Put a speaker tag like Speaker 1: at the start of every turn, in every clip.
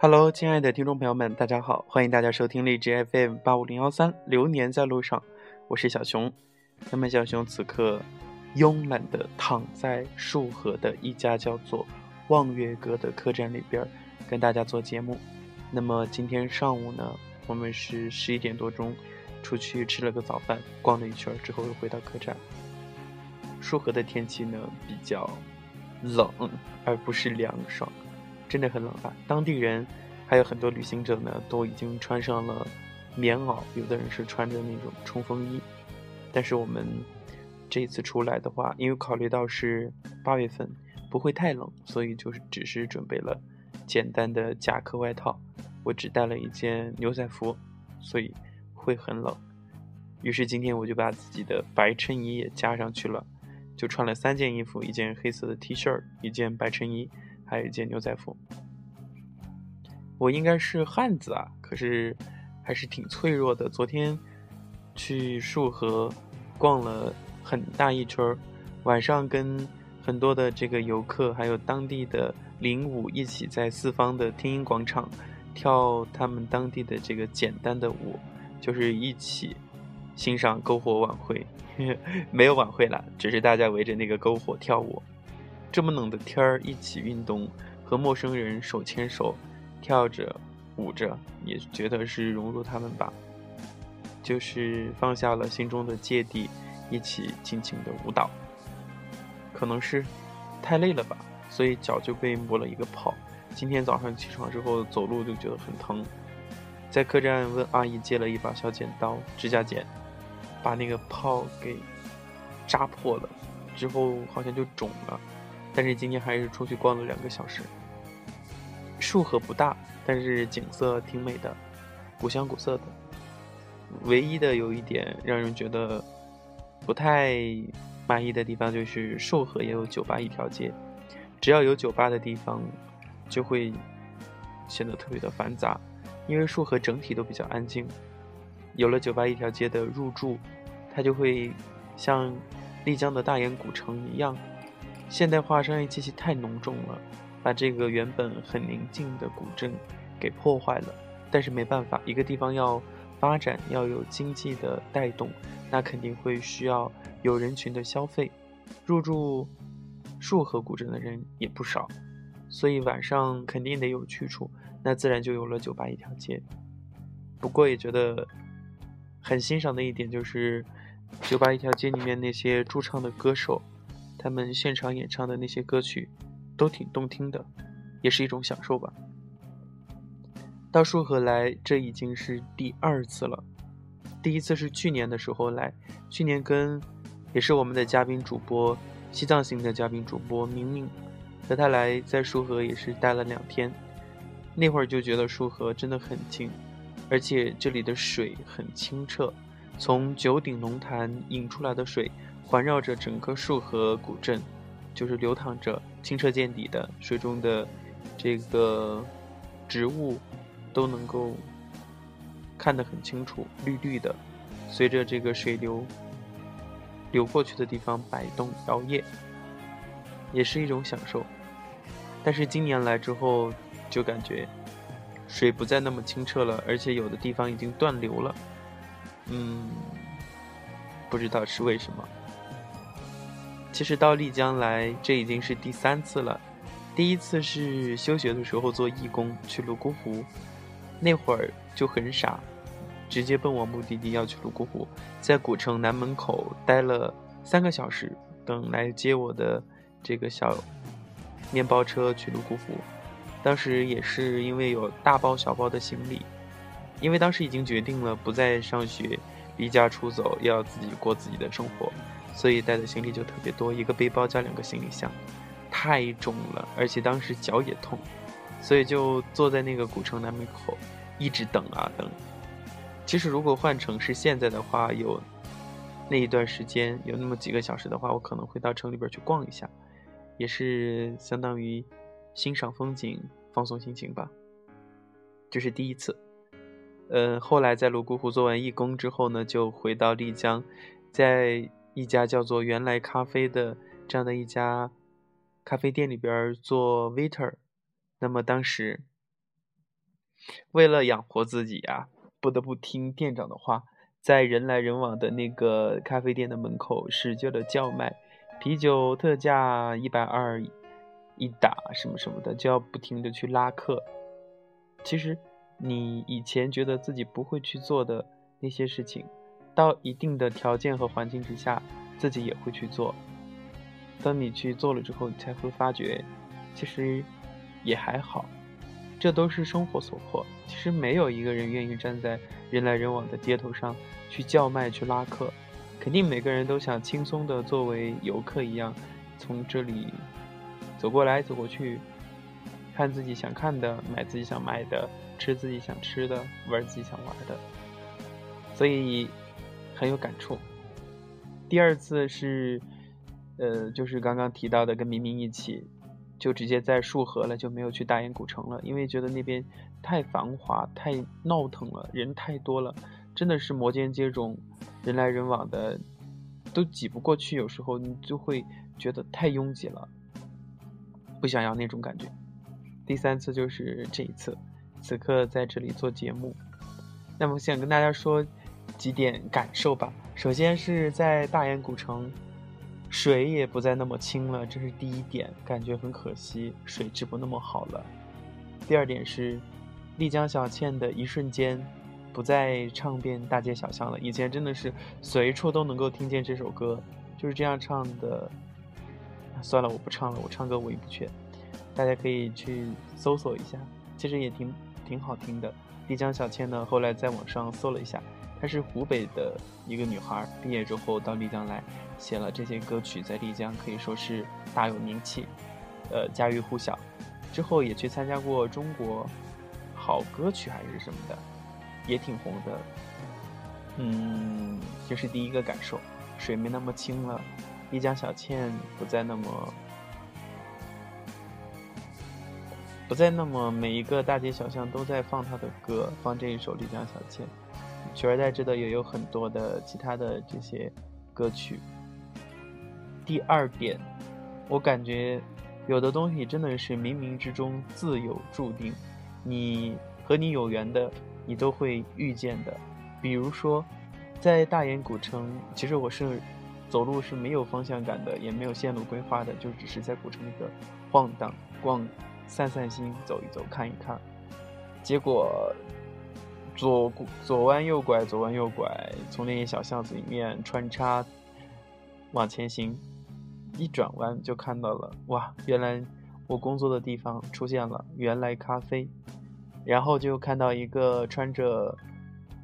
Speaker 1: Hello，亲爱的听众朋友们，大家好，欢迎大家收听荔枝 FM 八五零幺三，流年在路上，我是小熊。那么小熊此刻慵懒的躺在束河的一家叫做望月阁的客栈里边，跟大家做节目。那么今天上午呢，我们是十一点多钟出去吃了个早饭，逛了一圈之后又回到客栈。束河的天气呢比较冷，而不是凉爽。真的很冷啊！当地人还有很多旅行者呢，都已经穿上了棉袄，有的人是穿着那种冲锋衣。但是我们这一次出来的话，因为考虑到是八月份，不会太冷，所以就是只是准备了简单的夹克外套。我只带了一件牛仔服，所以会很冷。于是今天我就把自己的白衬衣也加上去了，就穿了三件衣服：一件黑色的 T 恤，一件白衬衣。还有一件牛仔服，我应该是汉子啊，可是还是挺脆弱的。昨天去束河逛了很大一圈晚上跟很多的这个游客还有当地的领舞一起在四方的天音广场跳他们当地的这个简单的舞，就是一起欣赏篝火晚会，没有晚会了，只是大家围着那个篝火跳舞。这么冷的天儿，一起运动，和陌生人手牵手，跳着舞着，也觉得是融入他们吧。就是放下了心中的芥蒂，一起尽情的舞蹈。可能是太累了吧，所以脚就被磨了一个泡。今天早上起床之后走路就觉得很疼，在客栈问阿姨借了一把小剪刀、指甲剪，把那个泡给扎破了，之后好像就肿了。但是今天还是出去逛了两个小时。束河不大，但是景色挺美的，古香古色的。唯一的有一点让人觉得不太满意的地方，就是束河也有酒吧一条街，只要有酒吧的地方，就会显得特别的繁杂。因为束河整体都比较安静，有了酒吧一条街的入驻，它就会像丽江的大研古城一样。现代化商业气息太浓重了，把这个原本很宁静的古镇给破坏了。但是没办法，一个地方要发展，要有经济的带动，那肯定会需要有人群的消费。入住束河古镇的人也不少，所以晚上肯定得有去处，那自然就有了酒吧一条街。不过也觉得很欣赏的一点就是，酒吧一条街里面那些驻唱的歌手。他们现场演唱的那些歌曲，都挺动听的，也是一种享受吧。到束河来，这已经是第二次了。第一次是去年的时候来，去年跟也是我们的嘉宾主播，西藏行的嘉宾主播明明和他来，在束河也是待了两天。那会儿就觉得束河真的很静，而且这里的水很清澈，从九鼎龙潭引出来的水。环绕着整个束河古镇，就是流淌着清澈见底的水中的这个植物，都能够看得很清楚，绿绿的，随着这个水流流过去的地方摆动摇曳，也是一种享受。但是今年来之后，就感觉水不再那么清澈了，而且有的地方已经断流了。嗯，不知道是为什么。其实到丽江来，这已经是第三次了。第一次是休学的时候做义工去泸沽湖，那会儿就很傻，直接奔往目的地要去泸沽湖，在古城南门口待了三个小时，等来接我的这个小面包车去泸沽湖。当时也是因为有大包小包的行李，因为当时已经决定了不再上学，离家出走，要自己过自己的生活。所以带的行李就特别多，一个背包加两个行李箱，太重了，而且当时脚也痛，所以就坐在那个古城南门口，一直等啊等。其实如果换成是现在的话，有那一段时间有那么几个小时的话，我可能会到城里边去逛一下，也是相当于欣赏风景、放松心情吧。这是第一次。嗯，后来在泸沽湖做完义工之后呢，就回到丽江。在一家叫做“原来咖啡”的这样的一家咖啡店里边做 waiter。那么当时为了养活自己呀，不得不听店长的话，在人来人往的那个咖啡店的门口使劲的叫卖，啤酒特价一百二一打什么什么的，就要不停的去拉客。其实你以前觉得自己不会去做的那些事情。到一定的条件和环境之下，自己也会去做。当你去做了之后，你才会发觉，其实也还好。这都是生活所迫。其实没有一个人愿意站在人来人往的街头上去叫卖、去拉客。肯定每个人都想轻松的作为游客一样，从这里走过来、走过去，看自己想看的，买自己想买的，吃自己想吃的，玩自己想玩的。所以。很有感触。第二次是，呃，就是刚刚提到的，跟明明一起，就直接在束河了，就没有去大研古城了，因为觉得那边太繁华、太闹腾了，人太多了，真的是摩肩接踵，人来人往的，都挤不过去。有时候你就会觉得太拥挤了，不想要那种感觉。第三次就是这一次，此刻在这里做节目，那么想跟大家说。几点感受吧。首先是在大研古城，水也不再那么清了，这是第一点，感觉很可惜，水质不那么好了。第二点是，丽江小倩的一瞬间，不再唱遍大街小巷了。以前真的是随处都能够听见这首歌，就是这样唱的。算了，我不唱了，我唱歌我也不缺。大家可以去搜索一下，其实也挺挺好听的。丽江小倩呢，后来在网上搜了一下。她是湖北的一个女孩，毕业之后到丽江来写了这些歌曲，在丽江可以说是大有名气，呃，家喻户晓。之后也去参加过中国好歌曲还是什么的，也挺红的。嗯，这是第一个感受，水没那么清了，丽江小倩不再那么不再那么每一个大街小巷都在放她的歌，放这一首丽江小倩。取而代之的也有很多的其他的这些歌曲。第二点，我感觉有的东西真的是冥冥之中自有注定，你和你有缘的，你都会遇见的。比如说，在大研古城，其实我是走路是没有方向感的，也没有线路规划的，就只是在古城里个晃荡、逛、散散心、走一走、看一看，结果。左左弯右拐，左弯右拐，从那些小巷子里面穿插往前行，一转弯就看到了哇！原来我工作的地方出现了原来咖啡，然后就看到一个穿着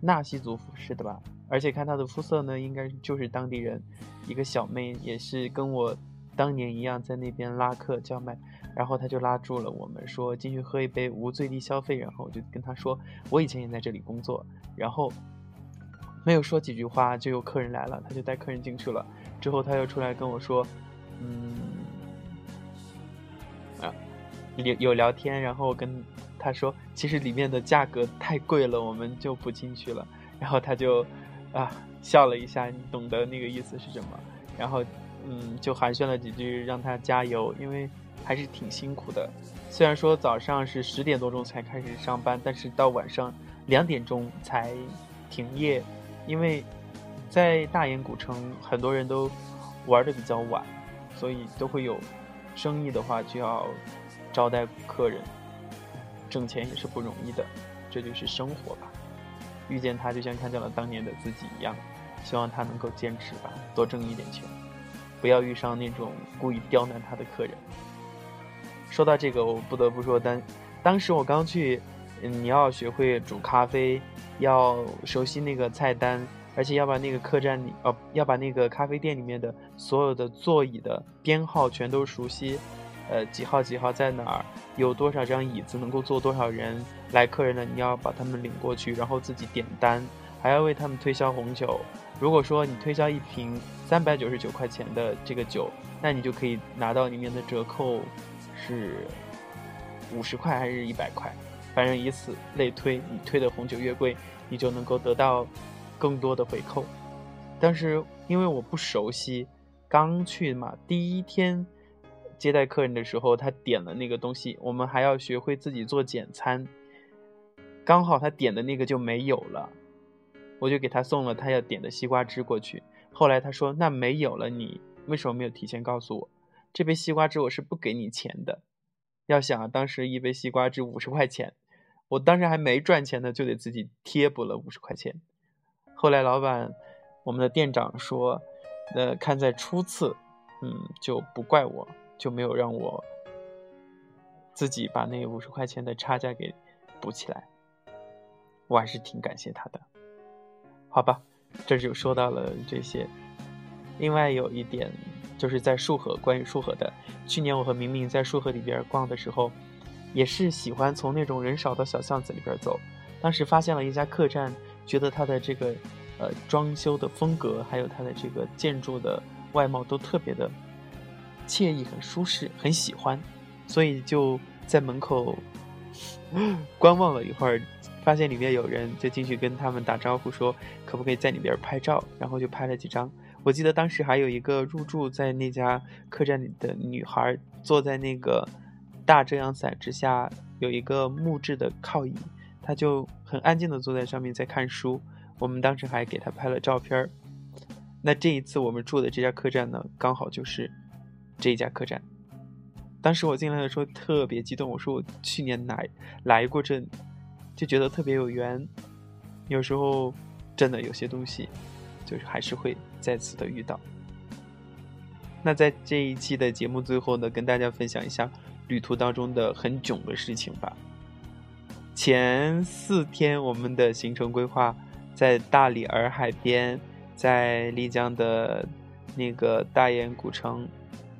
Speaker 1: 纳西族服饰的吧，而且看她的肤色呢，应该就是当地人，一个小妹，也是跟我当年一样在那边拉客叫卖。然后他就拉住了我们，说进去喝一杯无最低消费。然后我就跟他说，我以前也在这里工作。然后没有说几句话，就有客人来了，他就带客人进去了。之后他又出来跟我说，嗯，啊，有有聊天。然后跟他说，其实里面的价格太贵了，我们就不进去了。然后他就啊笑了一下，你懂得那个意思是什么？然后嗯，就寒暄了几句，让他加油，因为。还是挺辛苦的，虽然说早上是十点多钟才开始上班，但是到晚上两点钟才停业，因为在大研古城很多人都玩的比较晚，所以都会有生意的话就要招待客人，挣钱也是不容易的，这就是生活吧。遇见他就像看见了当年的自己一样，希望他能够坚持吧，多挣一点钱，不要遇上那种故意刁难他的客人。说到这个，我不得不说，当当时我刚去，嗯你要学会煮咖啡，要熟悉那个菜单，而且要把那个客栈里，哦，要把那个咖啡店里面的所有的座椅的编号全都熟悉，呃，几号几号在哪儿，有多少张椅子能够坐多少人，来客人了你要把他们领过去，然后自己点单，还要为他们推销红酒。如果说你推销一瓶三百九十九块钱的这个酒，那你就可以拿到里面的折扣。是五十块还是一百块？反正以此类推，你推的红酒越贵，你就能够得到更多的回扣。但是因为我不熟悉，刚去嘛，第一天接待客人的时候，他点了那个东西，我们还要学会自己做简餐。刚好他点的那个就没有了，我就给他送了他要点的西瓜汁过去。后来他说：“那没有了，你为什么没有提前告诉我？这杯西瓜汁我是不给你钱的。要想啊，当时一杯西瓜汁五十块钱，我当时还没赚钱呢，就得自己贴补了五十块钱。后来老板，我们的店长说，呃，看在初次，嗯，就不怪我，就没有让我自己把那五十块钱的差价给补起来。”我还是挺感谢他的，好吧，这就说到了这些。另外有一点，就是在束河，关于束河的。去年我和明明在束河里边逛的时候，也是喜欢从那种人少的小巷子里边走。当时发现了一家客栈，觉得它的这个呃装修的风格，还有它的这个建筑的外貌都特别的惬意、很舒适，很喜欢，所以就在门口 观望了一会儿。发现里面有人，就进去跟他们打招呼，说可不可以在里边拍照，然后就拍了几张。我记得当时还有一个入住在那家客栈里的女孩，坐在那个大遮阳伞之下，有一个木质的靠椅，她就很安静的坐在上面在看书。我们当时还给她拍了照片儿那这一次我们住的这家客栈呢，刚好就是这一家客栈。当时我进来的时候特别激动，我说我去年来来过这。就觉得特别有缘，有时候真的有些东西，就是还是会再次的遇到。那在这一期的节目最后呢，跟大家分享一下旅途当中的很囧的事情吧。前四天我们的行程规划在大理洱海边，在丽江的那个大研古城，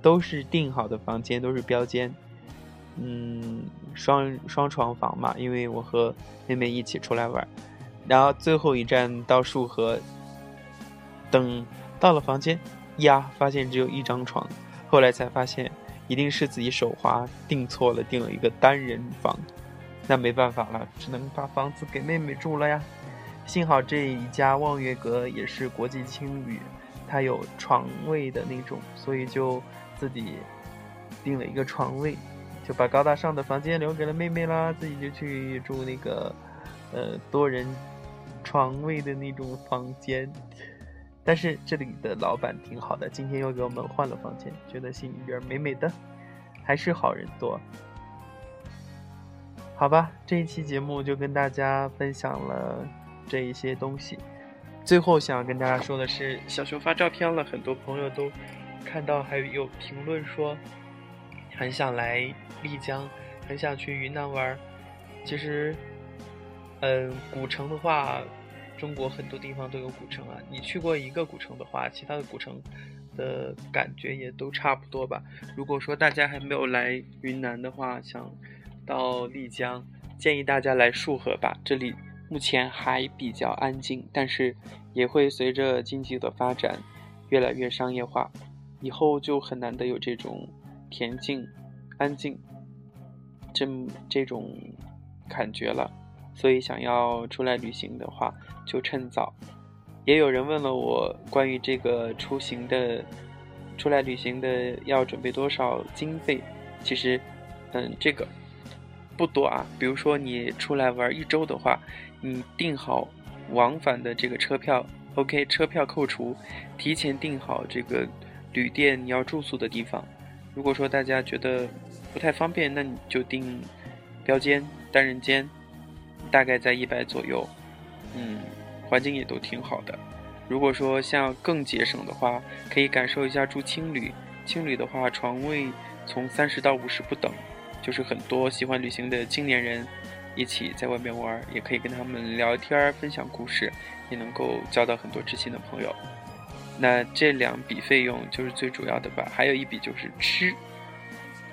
Speaker 1: 都是订好的房间，都是标间。嗯，双双床房嘛，因为我和妹妹一起出来玩，然后最后一站到束河，等到了房间，呀，发现只有一张床，后来才发现一定是自己手滑订错了，订了一个单人房，那没办法了，只能把房子给妹妹住了呀。幸好这一家望月阁也是国际青旅，它有床位的那种，所以就自己订了一个床位。就把高大上的房间留给了妹妹啦，自己就去住那个，呃，多人床位的那种房间。但是这里的老板挺好的，今天又给我们换了房间，觉得心里边美美的，还是好人多。好吧，这一期节目就跟大家分享了这一些东西。最后想跟大家说的是，小熊发照片了，很多朋友都看到，还有评论说。很想来丽江，很想去云南玩。其实，嗯，古城的话，中国很多地方都有古城啊。你去过一个古城的话，其他的古城的感觉也都差不多吧。如果说大家还没有来云南的话，想到丽江，建议大家来束河吧。这里目前还比较安静，但是也会随着经济的发展越来越商业化，以后就很难得有这种。恬静、安静，这这种感觉了，所以想要出来旅行的话，就趁早。也有人问了我关于这个出行的、出来旅行的要准备多少经费？其实，嗯，这个不多啊。比如说你出来玩一周的话，你订好往返的这个车票，OK，车票扣除，提前订好这个旅店你要住宿的地方。如果说大家觉得不太方便，那你就订标间单人间，大概在一百左右，嗯，环境也都挺好的。如果说像更节省的话，可以感受一下住青旅。青旅的话，床位从三十到五十不等，就是很多喜欢旅行的青年人一起在外面玩，也可以跟他们聊天、分享故事，也能够交到很多知心的朋友。那这两笔费用就是最主要的吧，还有一笔就是吃。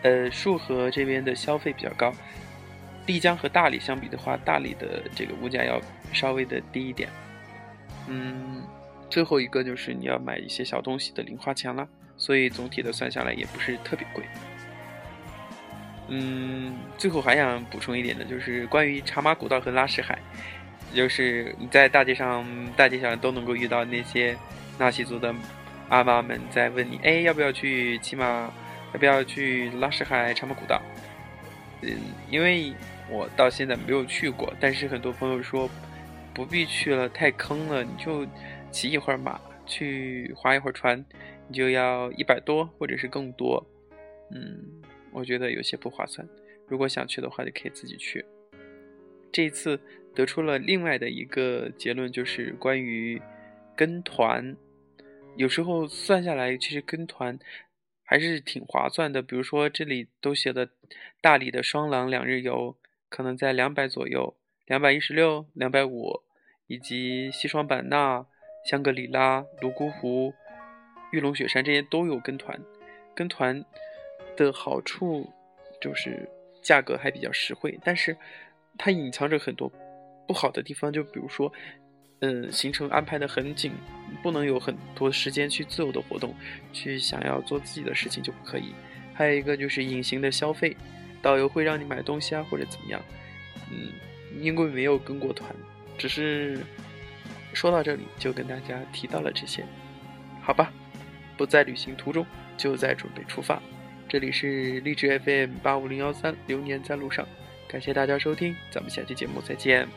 Speaker 1: 呃，束河这边的消费比较高，丽江和大理相比的话，大理的这个物价要稍微的低一点。嗯，最后一个就是你要买一些小东西的零花钱了，所以总体的算下来也不是特别贵。嗯，最后还想补充一点的就是关于茶马古道和拉市海，就是你在大街上、大街小巷都能够遇到那些。纳西族的阿妈们在问你，哎，要不要去骑马？要不要去拉什海长马古道？嗯，因为我到现在没有去过，但是很多朋友说不必去了，太坑了，你就骑一会儿马，去划一会儿船，你就要一百多或者是更多。嗯，我觉得有些不划算。如果想去的话，就可以自己去。这一次得出了另外的一个结论，就是关于跟团，有时候算下来，其实跟团还是挺划算的。比如说这里都写的大理的双廊两日游，可能在两百左右，两百一十六、两百五，以及西双版纳、香格里拉、泸沽湖、玉龙雪山这些都有跟团。跟团的好处就是价格还比较实惠，但是。它隐藏着很多不好的地方，就比如说，嗯，行程安排的很紧，不能有很多时间去自由的活动，去想要做自己的事情就不可以。还有一个就是隐形的消费，导游会让你买东西啊，或者怎么样。嗯，因为没有跟过团，只是说到这里就跟大家提到了这些，好吧？不在旅行途中，就在准备出发。这里是励志 FM 八五零幺三，流年在路上。感谢大家收听，咱们下期节目再见。